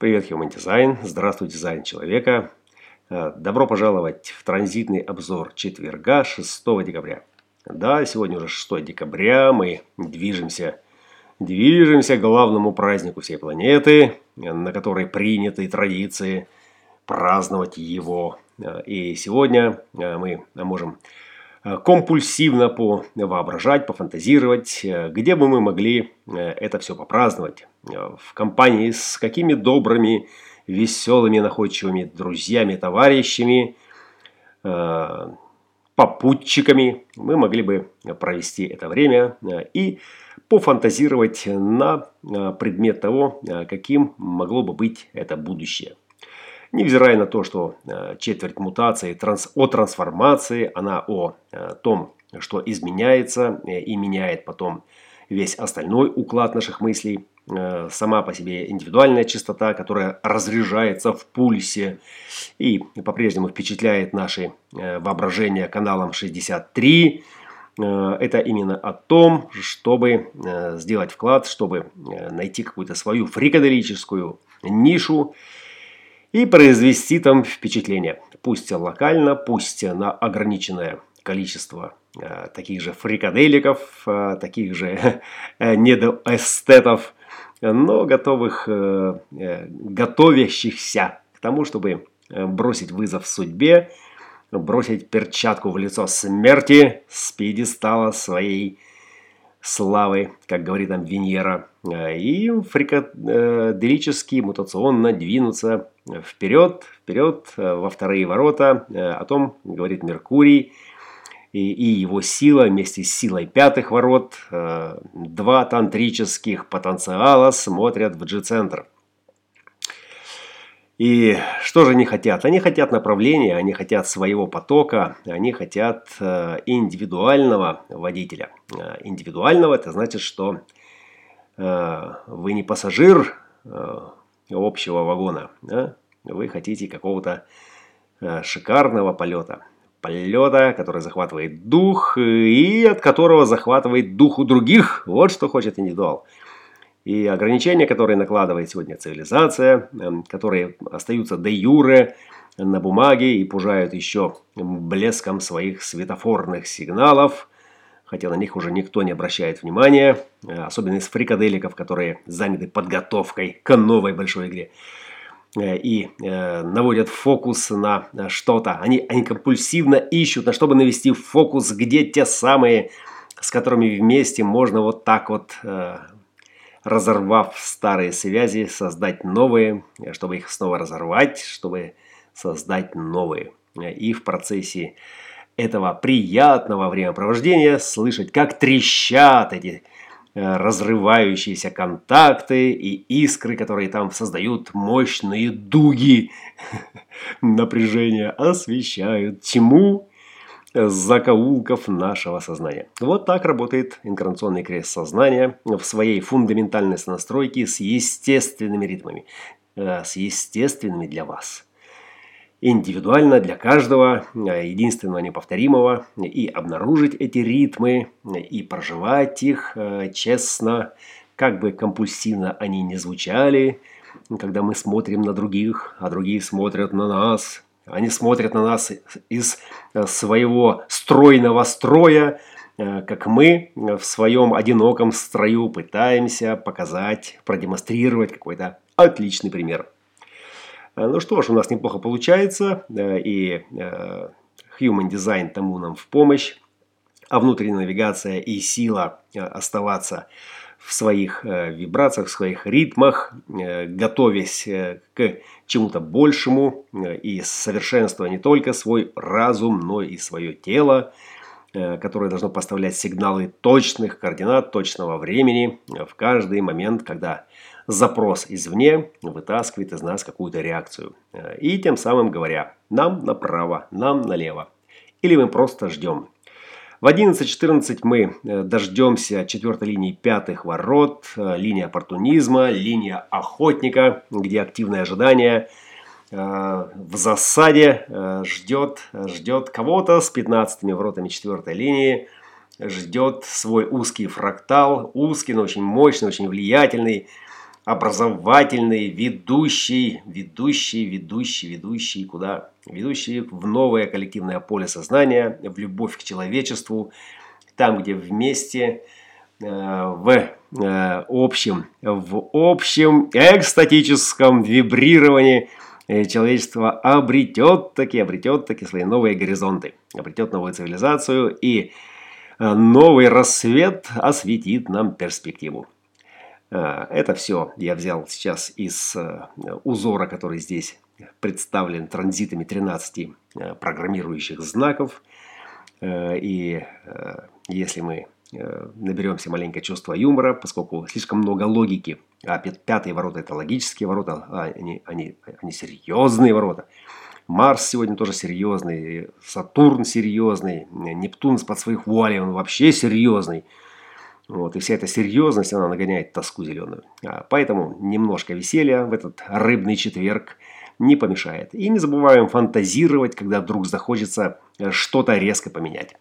Привет, Human Design. Здравствуй, дизайн человека. Э, добро пожаловать в транзитный обзор четверга, 6 декабря. Да, сегодня уже 6 декабря, мы движемся, движемся к главному празднику всей планеты, на которой приняты традиции праздновать его. Э, и сегодня э, мы можем компульсивно воображать, пофантазировать, где бы мы могли это все попраздновать. В компании с какими добрыми, веселыми, находчивыми друзьями, товарищами, попутчиками мы могли бы провести это время и пофантазировать на предмет того, каким могло бы быть это будущее. Невзирая на то, что э, четверть мутации транс, о трансформации, она о э, том, что изменяется э, и меняет потом весь остальной уклад наших мыслей, сама по себе индивидуальная частота, которая разряжается в пульсе и по-прежнему впечатляет наши воображения каналом 63. Это именно о том, чтобы сделать вклад, чтобы найти какую-то свою фрикаделическую нишу, и произвести там впечатление. Пусть локально, пусть на ограниченное количество э, таких же фрикаделиков, э, таких же э, недоэстетов, но готовых, э, э, готовящихся к тому, чтобы э, бросить вызов судьбе, бросить перчатку в лицо смерти с пьедестала своей славы, как говорит там Венера, э, и фрикаделически, мутационно двинуться вперед, вперед, э, во вторые ворота. Э, о том говорит Меркурий и, и его сила вместе с силой пятых ворот. Два тантрических потенциала смотрят в G-центр. И что же они хотят? Они хотят направления, они хотят своего потока, они хотят э, индивидуального водителя. Э, индивидуального это значит, что э, вы не пассажир общего вагона, да? вы хотите какого-то шикарного полета. Полета, который захватывает дух и от которого захватывает дух у других. Вот что хочет индивидуал. И ограничения, которые накладывает сегодня цивилизация, эм, которые остаются де юре на бумаге и пужают еще блеском своих светофорных сигналов, хотя на них уже никто не обращает внимания, э, особенно из фрикаделиков, которые заняты подготовкой к новой большой игре э, и э, наводят фокус на что-то. Они, они компульсивно ищут, на чтобы навести фокус, где те самые, с которыми вместе можно вот так вот э, разорвав старые связи, создать новые, чтобы их снова разорвать, чтобы создать новые. И в процессе этого приятного времяпровождения слышать, как трещат эти э, разрывающиеся контакты и искры, которые там создают мощные дуги напряжения, освещают тьму закоулков нашего сознания. Вот так работает инкарнационный крест сознания в своей фундаментальной настройке с естественными ритмами, э, с естественными для вас. Индивидуально для каждого, э, единственного неповторимого, и обнаружить эти ритмы, и проживать их э, честно, как бы компульсивно они не звучали, когда мы смотрим на других, а другие смотрят на нас – они смотрят на нас из э, своего стройного строя, э, как мы в своем одиноком строю пытаемся показать, продемонстрировать какой-то отличный пример. Э, ну что ж, у нас неплохо получается, и Human Design тому нам в помощь, а внутренняя навигация и сила оставаться в своих э, вибрациях, в своих ритмах, э, готовясь э, к чему-то большему и совершенствуя не только свой разум, но и свое тело, которое должно поставлять сигналы точных координат, точного времени в каждый момент, когда запрос извне вытаскивает из нас какую-то реакцию. И тем самым говоря, нам направо, нам налево. Или мы просто ждем. В 11-14 мы э, дождемся четвертой линии пятых ворот, э, линия оппортунизма, линия охотника, где активное ожидание э, в засаде ждет, ждет кого-то с 15 воротами четвертой линии, ждет свой узкий фрактал, узкий, но очень мощный, очень влиятельный, образовательный, ведущий, ведущий, ведущий, ведущий куда? Ведущий в новое коллективное поле сознания, в любовь к человечеству, там, где вместе, э, в э, общем, в общем экстатическом вибрировании э, человечество обретет таки, обретет таки свои новые горизонты, обретет новую цивилизацию и новый рассвет осветит нам перспективу. Это все я взял сейчас из узора, который здесь представлен транзитами 13 программирующих знаков. И если мы э, наберемся маленькое чувство юмора, поскольку слишком много логики, а пятые ворота это логические ворота, а они, они, они серьезные ворота. Марс сегодня тоже серьезный, Сатурн серьезный, Нептун под своих вуалей он вообще серьезный. Вот, и вся эта серьезность, она нагоняет тоску зеленую. А, поэтому немножко веселья в этот рыбный четверг не помешает. И не забываем фантазировать, когда вдруг захочется э, что-то резко поменять.